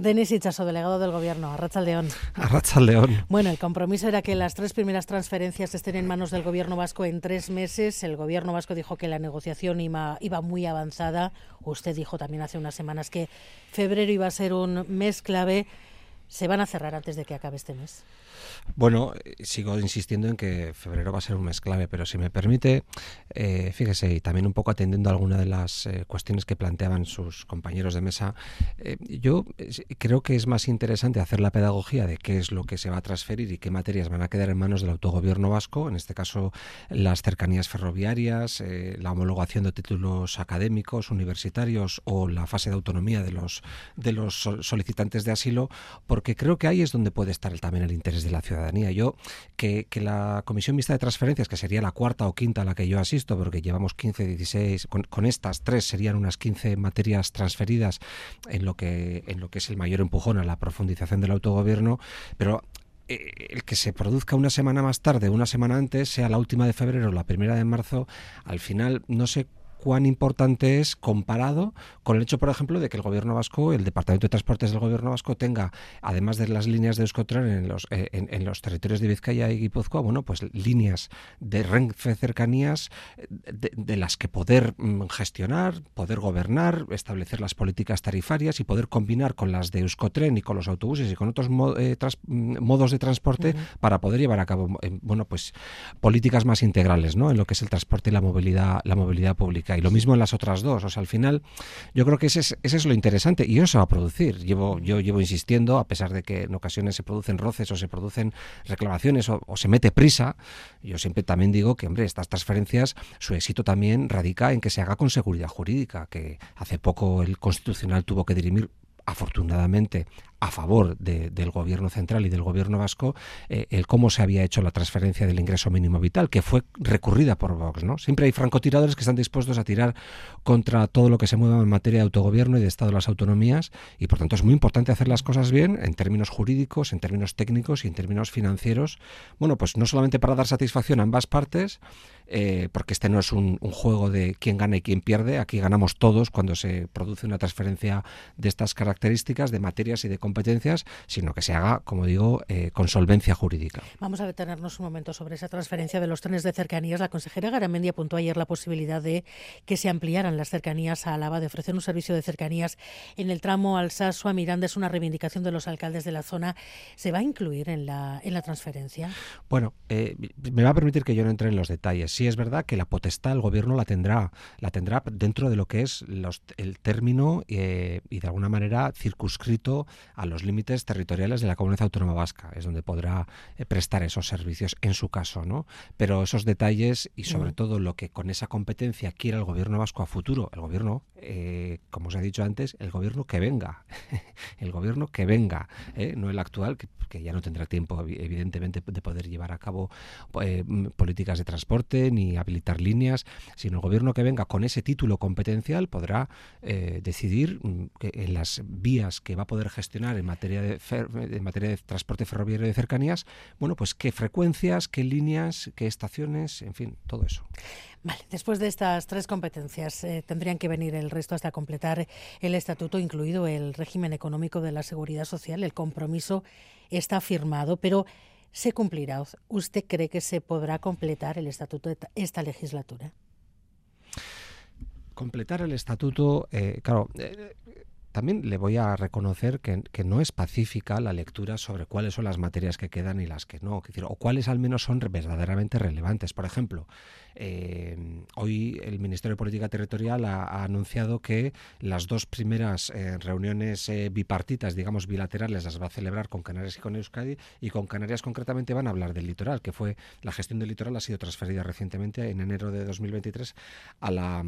Denis Itchaso, delegado del Gobierno, Arrachaldeón. Arrachaldeón. Bueno, el compromiso era que las tres primeras transferencias estén en manos del Gobierno vasco en tres meses. El Gobierno vasco dijo que la negociación iba, iba muy avanzada. Usted dijo también hace unas semanas que febrero iba a ser un mes clave. ¿Se van a cerrar antes de que acabe este mes? Bueno, eh, sigo insistiendo en que febrero va a ser un mes clave, pero si me permite, eh, fíjese, y también un poco atendiendo a alguna de las eh, cuestiones que planteaban sus compañeros de mesa, yo creo que es más interesante hacer la pedagogía de qué es lo que se va a transferir y qué materias van a quedar en manos del autogobierno vasco, en este caso las cercanías ferroviarias, la homologación de títulos académicos, universitarios o la fase de autonomía de los, de los solicitantes de asilo, porque creo que ahí es donde puede estar también el interés de la ciudadanía. Yo, que, la Comisión Mixta de Transferencias, que sería la cuarta o quinta a la que yo asisto, porque llevamos 15, 16, con, estas tres serían unas 15 materias transferidas en lo, que, en lo que es el mayor empujón a la profundización del autogobierno, pero eh, el que se produzca una semana más tarde, una semana antes, sea la última de febrero o la primera de marzo, al final no sé cuán importante es comparado con el hecho, por ejemplo, de que el gobierno vasco, el Departamento de Transportes del gobierno vasco tenga, además de las líneas de Euskotren en los, eh, en, los territorios de Vizcaya y Guipúzcoa, bueno, pues líneas de Renfe cercanías de, las que poder mm, gestionar, poder gobernar, establecer las políticas tarifarias y poder combinar con las de Euskotren y con los autobuses y con otros eh, mm, modos de transporte para poder llevar a cabo, eh, bueno, pues políticas más integrales, ¿no? En lo que es el transporte y la movilidad, la movilidad pública. Y lo mismo en las otras dos. O sea, al final, yo creo que ese es, es lo interesante y eso se va a producir. Llevo, yo llevo insistiendo, a pesar de que en ocasiones se producen roces o se producen reclamaciones o, se mete prisa, yo siempre también digo que, hombre, estas transferencias, su éxito también radica en que se haga con seguridad jurídica, que hace poco el Constitucional tuvo que dirimir afortunadamente a favor del gobierno central y del gobierno vasco eh, el cómo se había hecho la transferencia del ingreso mínimo vital, que fue recurrida por Vox. ¿no? Siempre hay francotiradores que están dispuestos a tirar contra todo lo que se mueva en materia de autogobierno y de Estado de las autonomías, y por tanto es muy importante hacer las cosas bien en términos jurídicos, en términos técnicos y en términos financieros. Bueno, pues no solamente para dar satisfacción a ambas partes, eh, porque este no es un, juego de quién gana y quién pierde, aquí ganamos todos cuando se produce una transferencia de estas características, de materias y de competencias, sino que se haga, como digo, eh, con solvencia jurídica. Vamos a detenernos un momento sobre esa transferencia de los trenes de cercanías. La consejera Garamendi apuntó ayer la posibilidad de que se ampliaran las cercanías a Álava, de ofrecer un servicio de cercanías en el tramo Alsaso a Miranda. Es una reivindicación de los alcaldes de la zona. ¿Se va a incluir en la, en la transferencia? Bueno, eh, me va a permitir que yo no entre en los detalles. Sí es verdad que la potestad el gobierno la tendrá, la tendrá dentro de lo que es el término eh, y de alguna manera circunscrito a los límites territoriales de la comunidad autónoma vasca, es donde podrá eh, prestar esos servicios en su caso, ¿no? Pero esos detalles y sobre todo lo que con esa competencia quiera el gobierno vasco a futuro, el gobierno, eh, como os he dicho antes, el gobierno que venga, el gobierno que venga, ¿eh? no el actual, que, ya no tendrá tiempo evidentemente de poder llevar a cabo políticas de transporte ni habilitar líneas, sino el gobierno que venga con ese título competencial podrá decidir mm, en las vías que va a poder gestionar en materia de, en materia de transporte ferroviario de cercanías, bueno, pues qué frecuencias, qué líneas, qué estaciones, en fin, todo eso. Vale, después de estas tres competencias eh, tendrían que venir el resto hasta completar el estatuto, incluido el régimen económico de la seguridad social. El compromiso está firmado, pero ¿se cumplirá? ¿Usted cree que se podrá completar el estatuto de esta legislatura? Completar el estatuto, eh, claro, eh, también le voy a reconocer que, no es pacífica la lectura sobre cuáles son las materias que quedan y las que no, o cuáles al menos son verdaderamente relevantes. Por ejemplo, eh, hoy el Ministerio de Política Territorial ha, anunciado que las dos primeras eh, reuniones eh, bipartitas, digamos bilaterales, las va a celebrar con Canarias y con Euskadi, y con Canarias concretamente van a hablar del litoral, que fue la gestión del litoral ha sido transferida recientemente en enero de 2023 a la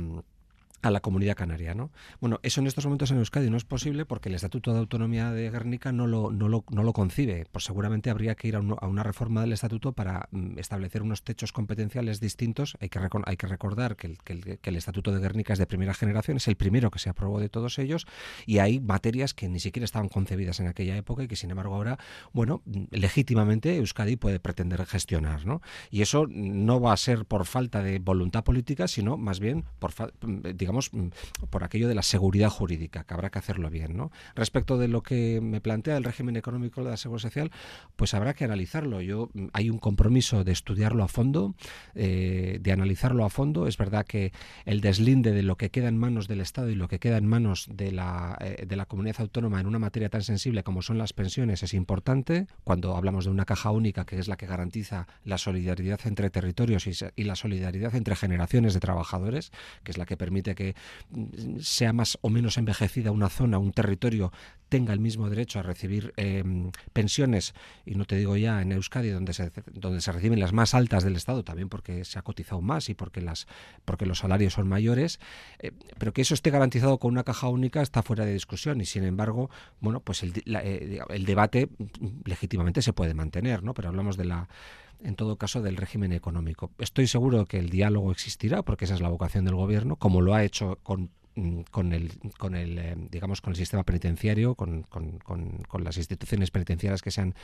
a la comunidad canaria. ¿no? Bueno, eso en estos momentos en Euskadi no es posible porque el Estatuto de Autonomía de Guernica no lo, no lo, no lo concibe. Pues seguramente habría que ir a, una reforma del Estatuto para mm, establecer unos techos competenciales distintos. Hay que, hay que recordar que el, que, el, Estatuto de Guernica es de primera generación, es el primero que se aprobó de todos ellos y hay materias que ni siquiera estaban concebidas en aquella época y que sin embargo ahora, bueno, mm, legítimamente Euskadi puede pretender gestionar. ¿no? Y eso no va a ser por falta de voluntad política, sino más bien por, digamos, digamos, mm, por aquello de la seguridad jurídica, que habrá que hacerlo bien. Respecto de lo que me plantea el régimen económico de la seguridad social, pues habrá que analizarlo. Yo mm, Hay un compromiso de estudiarlo a fondo, eh, de analizarlo a fondo. Es verdad que el deslinde de lo que queda en manos del Estado y lo que queda en manos de la, eh, de la comunidad autónoma en una materia tan sensible como son las pensiones es importante. Cuando hablamos de una caja única, que es la que garantiza la solidaridad entre territorios y, la solidaridad entre generaciones de trabajadores, que es la que permite que mm, sea más o menos envejecida una zona, un territorio, tenga el mismo derecho a recibir em, pensiones, y no te digo ya en Euskadi, donde se, donde se reciben las más altas del Estado, también porque se ha cotizado más y porque, las, porque los salarios son mayores, eh, pero que eso esté garantizado con una caja única está fuera de discusión y sin embargo, bueno, pues el, eh, el debate mm, legítimamente se puede mantener, ¿no? Pero hablamos de la en todo caso, del régimen económico. Estoy seguro que el diálogo existirá, porque esa es la vocación del gobierno, como lo ha hecho con mm, con el, con el eh, digamos con el sistema penitenciario con, las instituciones penitenciarias que se han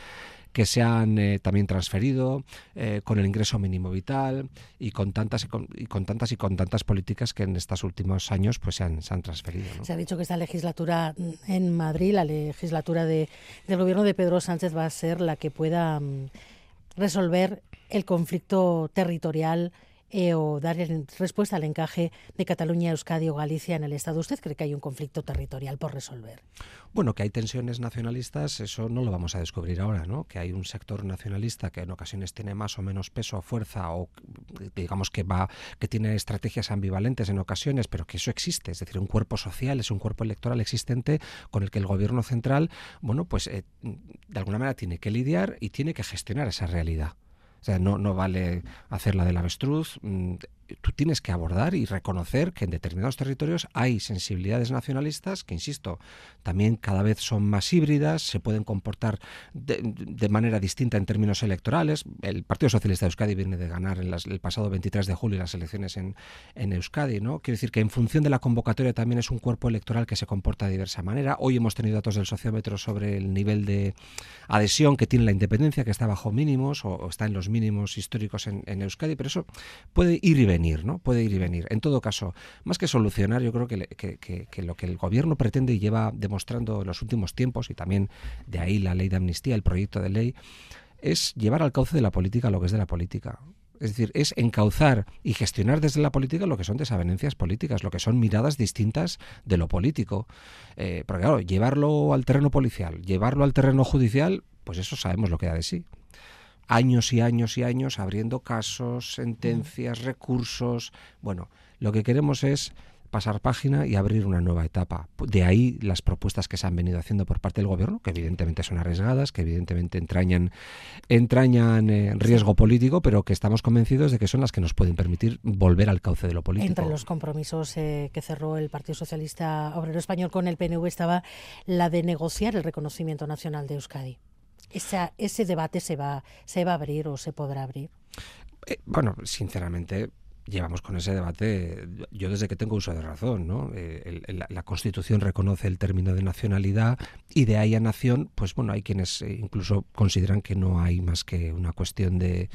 que se han eh, también transferido eh, con el ingreso mínimo vital y con tantas y con, tantas y con tantas políticas que en estos últimos años pues se han, se han transferido se ha dicho que esta legislatura en Madrid la legislatura de, del gobierno de Pedro Sánchez va a ser la que pueda mm, resolver el conflicto territorial eh, o dar respuesta al encaje de Cataluña, Euskadi o Galicia en el Estado. ¿Usted cree que hay un conflicto territorial por resolver? Bueno, que hay tensiones nacionalistas, eso no lo vamos a descubrir ahora, ¿no? Que hay un sector nacionalista que en ocasiones tiene más o menos peso fuerza o digamos que va que tiene estrategias ambivalentes en ocasiones, pero que eso existe, es decir, un cuerpo social, es un cuerpo electoral existente con el que el gobierno central, bueno, pues eh, de alguna manera tiene que lidiar y tiene que gestionar esa realidad. O sea, no, no vale hacer la del avestruz. Tú tienes que abordar y reconocer que en determinados territorios hay sensibilidades nacionalistas que, insisto, también cada vez son más híbridas, se pueden comportar de, manera distinta en términos electorales. El Partido Socialista de Euskadi viene de ganar en el pasado 23 de julio las elecciones en, en, Euskadi, ¿no? Quiero decir que en función de la convocatoria también es un cuerpo electoral que se comporta de diversa manera. Hoy hemos tenido datos del sociómetro sobre el nivel de adhesión que tiene la independencia, que está bajo mínimos o, está en los mínimos históricos en, en Euskadi, pero eso puede ir y venir ¿no? Puede ir y venir. En todo caso, más que solucionar, yo creo que, que, lo que el gobierno pretende y lleva demostrando en los últimos tiempos, y también de ahí la ley de amnistía, el proyecto de ley, es llevar al cauce de la política lo que es de la política. Es decir, es encauzar y gestionar desde la política lo que son desavenencias políticas, lo que son miradas distintas de lo político. Eh, porque claro, llevarlo al terreno policial, llevarlo al terreno judicial, pues eso sabemos lo que da de sí años y años y años abriendo casos, sentencias, recursos. Bueno, lo que queremos es pasar página y abrir una nueva etapa. De ahí las propuestas que se han venido haciendo por parte del gobierno, que evidentemente son arriesgadas, que evidentemente entrañan, entrañan eh, riesgo político, pero que estamos convencidos de que son las que nos pueden permitir volver al cauce de lo político. Entre los compromisos eh, que cerró el Partido Socialista Obrero Español con el PNV estaba la de negociar el reconocimiento nacional de Euskadi esa, ese debate se va, se va a abrir o se podrá abrir? Eh, bueno, sinceramente, llevamos con ese debate yo desde que tengo uso de razón, ¿no? Eh, la, Constitución reconoce el término de nacionalidad y de ahí a nación, pues bueno, hay quienes eh, incluso consideran que no hay más que una cuestión de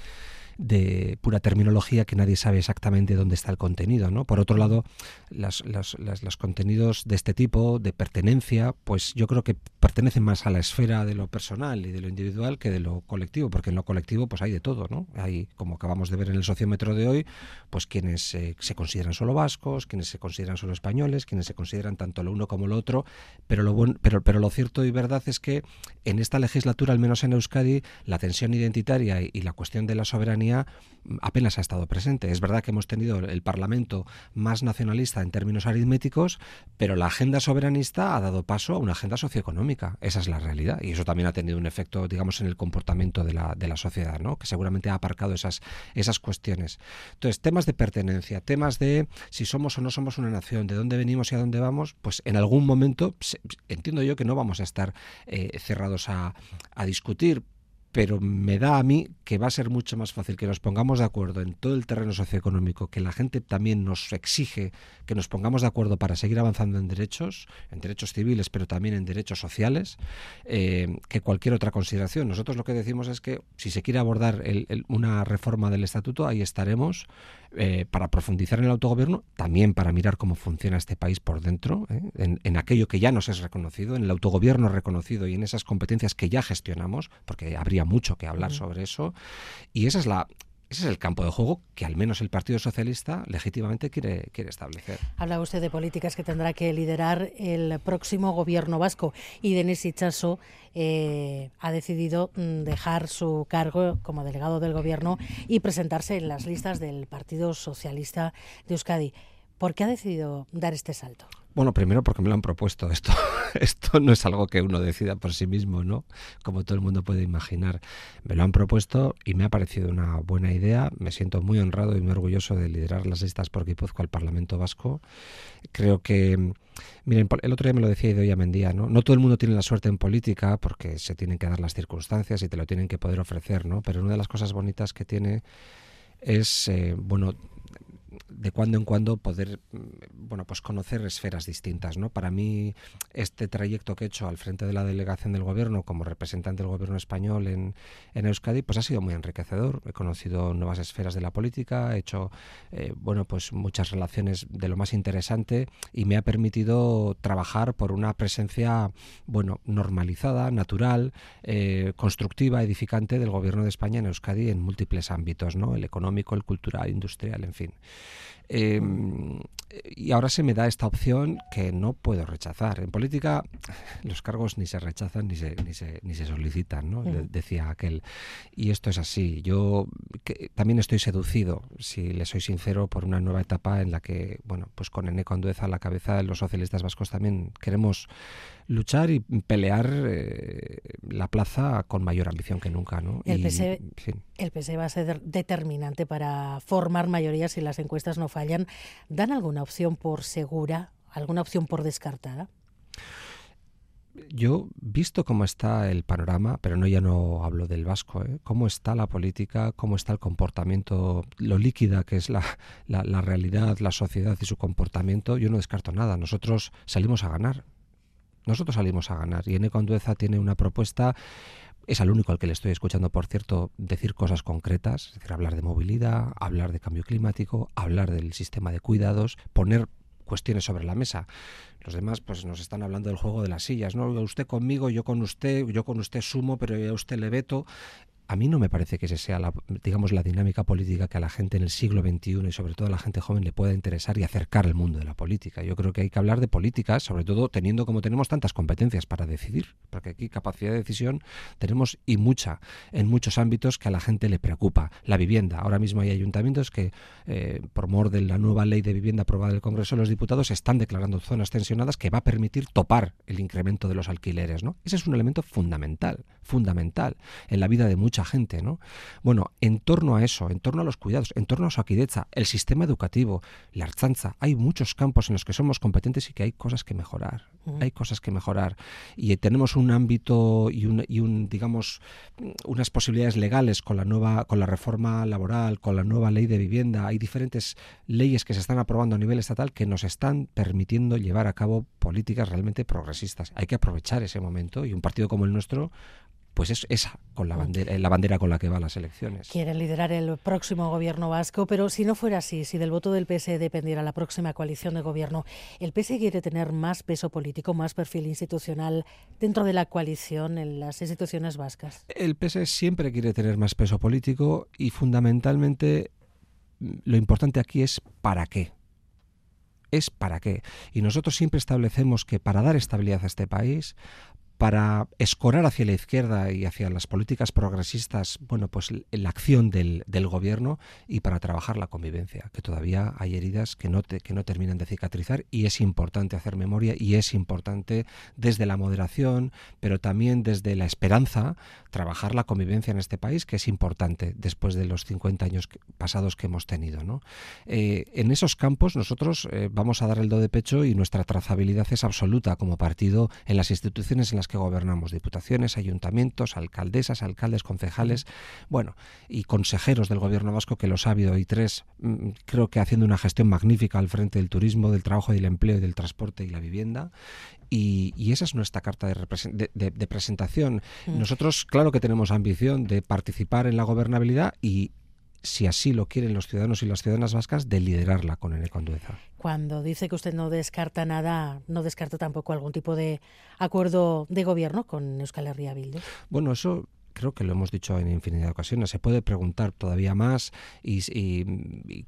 de pura terminología que nadie sabe exactamente dónde está el contenido. ¿no? Por otro lado, las, los contenidos de este tipo, de pertenencia, pues yo creo que pertenecen más a la esfera de lo personal y de lo individual que de lo colectivo, porque en lo colectivo pues hay de todo. ¿no? Hay, como acabamos de ver en el sociómetro de hoy, pues quienes se consideran solo vascos, quienes se consideran solo españoles, quienes se consideran tanto lo uno como lo otro, pero lo, bueno, pero, pero lo cierto y verdad es que en esta legislatura, al menos en Euskadi, la tensión identitaria y la cuestión de la soberanía apenas ha estado presente. Es verdad que hemos tenido el Parlamento más nacionalista en términos aritméticos, pero la agenda soberanista ha dado paso a una agenda socioeconómica. Esa es la realidad. Y eso también ha tenido un efecto, digamos, en el comportamiento de la, de la sociedad, ¿no? que seguramente ha aparcado esas, esas cuestiones. Entonces, temas de pertenencia, temas de si somos o no somos una nación, de dónde venimos y a dónde vamos, pues en algún momento entiendo yo que no vamos a estar eh, cerrados a, a discutir, pero me da a mí que va a ser mucho más fácil que nos pongamos de acuerdo en todo el terreno socioeconómico, que la gente también nos exige que nos pongamos de acuerdo para seguir avanzando en derechos, en derechos civiles, pero también en derechos sociales, eh, que cualquier otra consideración. Nosotros lo que decimos es que si se quiere abordar una reforma del estatuto, ahí estaremos eh, para profundizar en el autogobierno, también para mirar cómo funciona este país por dentro, ¿eh? en, aquello que ya nos es reconocido, en el autogobierno reconocido y en esas competencias que ya gestionamos, porque habría mucho que hablar sobre eso. Y esa es la, ese es el campo de juego que al menos el Partido Socialista legítimamente quiere, quiere establecer. Habla usted de políticas que tendrá que liderar el próximo gobierno vasco y Denis Ichaso eh, ha decidido mm, dejar su cargo como delegado del gobierno y presentarse en las listas del Partido Socialista de Euskadi. ¿Por qué ha decidido dar este salto? Bueno, primero porque me lo han propuesto. Esto, esto no es algo que uno decida por sí mismo, ¿no? Como todo el mundo puede imaginar. Me lo han propuesto y me ha parecido una buena idea. Me siento muy honrado y muy orgulloso de liderar las listas por Guipúzcoa al Parlamento Vasco. Creo que, miren, el otro día me lo decía Idoia Mendía, ¿no? No todo el mundo tiene la suerte en política porque se tienen que dar las circunstancias y te lo tienen que poder ofrecer, ¿no? Pero una de las cosas bonitas que tiene es, eh, bueno, de cuando en cuando poder mm, bueno pues conocer esferas distintas no para mí este trayecto que he hecho al frente de la delegación del gobierno como representante del gobierno español en, en Euskadi pues ha sido muy enriquecedor. He conocido nuevas esferas de la política he hecho eh, bueno pues muchas relaciones de lo más interesante y me ha permitido trabajar por una presencia bueno normalizada natural eh, constructiva edificante del gobierno de España en Euskadi en múltiples ámbitos no el económico el cultural industrial en fin Em, y ahora se me da esta opción que no puedo rechazar. En política los cargos ni se rechazan ni se, ni se, ni se solicitan, ¿no? decía aquel. Y esto es así. Yo también estoy seducido, si le soy sincero, por una nueva etapa en la que, bueno, pues con Eneco Andueza a la cabeza, los socialistas vascos también queremos luchar y pelear eh, la plaza con mayor ambición que nunca. ¿no? El, PC, el PS va a ser determinante para formar mayorías si las no fallan. ¿Dan alguna opción por segura, alguna opción por descartada? Yo, visto cómo está el panorama, pero no ya no hablo del vasco, ¿eh? cómo está la política, cómo está el comportamiento, lo líquida que es la, la, la realidad, la sociedad y su comportamiento, yo no descarto nada. Nosotros salimos a ganar. Nosotros salimos a ganar. Y Eneco Andueza tiene una propuesta es al único al que le estoy escuchando, por cierto, decir cosas concretas, es decir, hablar de movilidad, hablar de cambio climático, hablar del sistema de cuidados, poner cuestiones sobre la mesa. Los demás pues nos están hablando del juego de las sillas, ¿no? Usted conmigo, yo con usted, yo con usted sumo, pero a usted le veto a mí no me parece que ese sea la, digamos, la dinámica política que a la gente en el siglo XXI y sobre todo a la gente joven le pueda interesar y acercar al mundo de la política. Yo creo que hay que hablar de políticas, sobre todo teniendo como tenemos tantas competencias para decidir, porque aquí capacidad de decisión tenemos y mucha en muchos ámbitos que a la gente le preocupa. La vivienda. Ahora mismo hay ayuntamientos que, eh, por mor de la nueva ley de vivienda aprobada en el Congreso de los Diputados, están declarando zonas tensionadas que va a permitir topar el incremento de los alquileres. ¿no? Ese es un elemento fundamental, fundamental en la vida de muchos mucha gente, ¿no? Bueno, en torno a eso, en torno a los cuidados, en torno a su el sistema educativo, la archanza, hay muchos campos en los que somos competentes y que hay cosas que mejorar. Hay cosas que mejorar. Y tenemos un ámbito y un, y un, digamos, unas posibilidades legales con la nueva, con la reforma laboral, con la nueva ley de vivienda. Hay diferentes leyes que se están aprobando a nivel estatal que nos están permitiendo llevar a cabo políticas realmente progresistas. Hay que aprovechar ese momento y un partido como el nuestro pues es esa con la bandera, la bandera con la que va las elecciones. Quieren liderar el próximo gobierno vasco, pero si no fuera así, si del voto del PS dependiera la próxima coalición de gobierno, ¿el PS quiere tener más peso político, más perfil institucional dentro de la coalición en las instituciones vascas? El PS siempre quiere tener más peso político y fundamentalmente lo importante aquí es para qué es para qué. Y nosotros siempre establecemos que para dar estabilidad a este país, para escorar hacia la izquierda y hacia las políticas progresistas, bueno, pues la acción del, del, gobierno y para trabajar la convivencia, que todavía hay heridas que no, que no terminan de cicatrizar y es importante hacer memoria y es importante desde la moderación, pero también desde la esperanza, trabajar la convivencia en este país, que es importante después de los 50 años pasados que hemos tenido. ¿no? Eh, en esos campos nosotros eh, vamos a dar el do de pecho y nuestra trazabilidad es absoluta como partido en las instituciones en las las que gobernamos, diputaciones, ayuntamientos, alcaldesas, alcaldes, concejales, bueno, y consejeros del gobierno vasco, que los ha habido, y tres, mm, creo que haciendo una gestión magnífica al frente del turismo, del trabajo y del empleo y del transporte y la vivienda. Y, esa es nuestra carta de, presentación. Mm. Nosotros, claro que tenemos ambición de participar en la gobernabilidad y si así lo quieren los ciudadanos y las ciudadanas vascas, de liderarla con el Condueza. Cuando dice que usted no descarta nada, no descarta tampoco algún tipo de acuerdo de gobierno con Euskal Herria Bildu. Bueno, eso creo que lo hemos dicho en infinidad de ocasiones. Se puede preguntar todavía más y,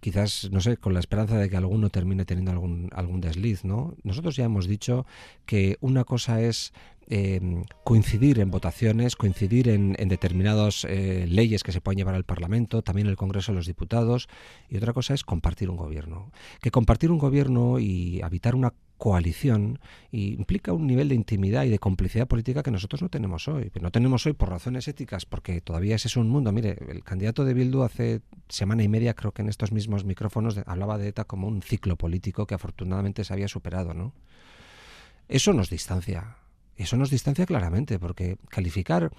quizás, no sé, con la esperanza de que alguno termine teniendo algún, algún desliz, ¿no? Nosotros ya hemos dicho que una cosa es eh, coincidir en votaciones, coincidir en, determinadas eh, leyes que se pueden llevar al Parlamento, también el Congreso de los Diputados, y otra cosa es compartir un gobierno. Que compartir un gobierno y habitar una coalición implica un nivel de intimidad y de complicidad política que nosotros no tenemos hoy. No tenemos hoy por razones éticas, porque todavía ese es un mundo. Mire, el candidato de Bildu hace semana y media, creo que en estos mismos micrófonos, hablaba de ETA como un ciclo político que afortunadamente se había superado. Eso nos distancia eso nos distancia claramente, porque calificar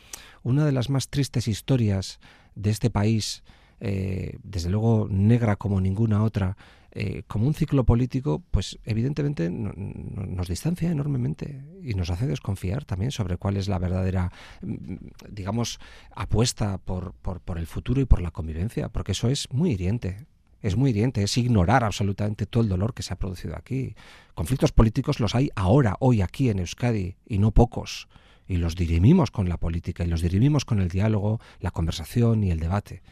una de las más tristes historias de este país, eh, desde luego negra como ninguna otra, eh, como un ciclo político, pues evidentemente nos distancia enormemente y nos hace desconfiar también sobre cuál es la verdadera, mm, digamos, apuesta por, por, por el futuro y por la convivencia, porque eso es muy hiriente es muy hiriente, es ignorar absolutamente todo el dolor que se ha producido aquí. Conflictos políticos los hay ahora, hoy aquí en Euskadi, y no pocos. Y los dirimimos con la política, y los dirimimos con el diálogo, la conversación y el debate.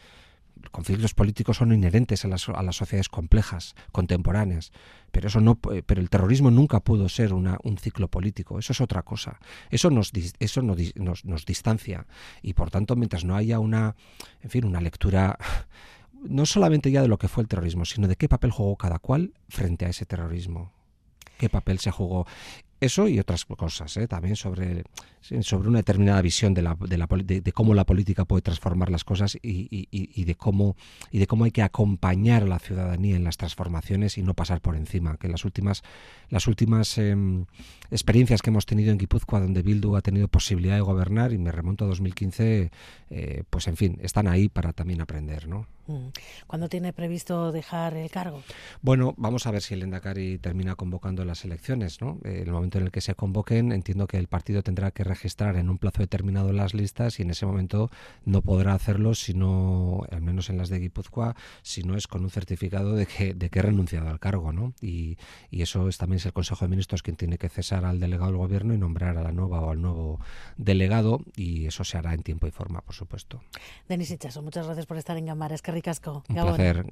Conflictos políticos son inherentes a las, sociedades complejas, contemporáneas, pero eso no, pero el terrorismo nunca pudo ser un ciclo político. Eso es otra cosa. Eso nos, eso nos, nos, nos distancia y por tanto, mientras no haya una, en fin, una lectura no solamente ya de lo que fue el terrorismo, sino de qué papel jugó cada cual frente a ese terrorismo. ¿Qué papel se jugó? Eso y otras cosas, ¿eh? también sobre, sobre una determinada visión de, la, de, la, de, cómo la política puede transformar las cosas y, y, y, de cómo, y de cómo hay que acompañar a la ciudadanía en las transformaciones y no pasar por encima. Que las últimas, las últimas em, experiencias que hemos tenido en Guipúzcoa, donde Bildu ha tenido posibilidad de gobernar, y me remonto a 2015, eh, pues en fin, están ahí para también aprender. ¿no? Mm. ¿Cuándo tiene previsto dejar el cargo? Bueno, vamos a ver si el Endacari termina convocando las elecciones. ¿no? Eh, el momento en el que se convoquen, entiendo que el partido tendrá que registrar en un plazo determinado las listas y en ese momento no podrá hacerlo, sino, al menos en las de Guipúzcoa, si no es con un certificado de que, de que he renunciado al cargo. ¿no? Y, y eso es, también es el Consejo de Ministros quien tiene que cesar al delegado del Gobierno y nombrar a la nueva o al nuevo delegado y eso se hará en tiempo y forma, por supuesto. Denis Ichaso, muchas gracias por estar en Gambara. Es que ricasco. Un placer.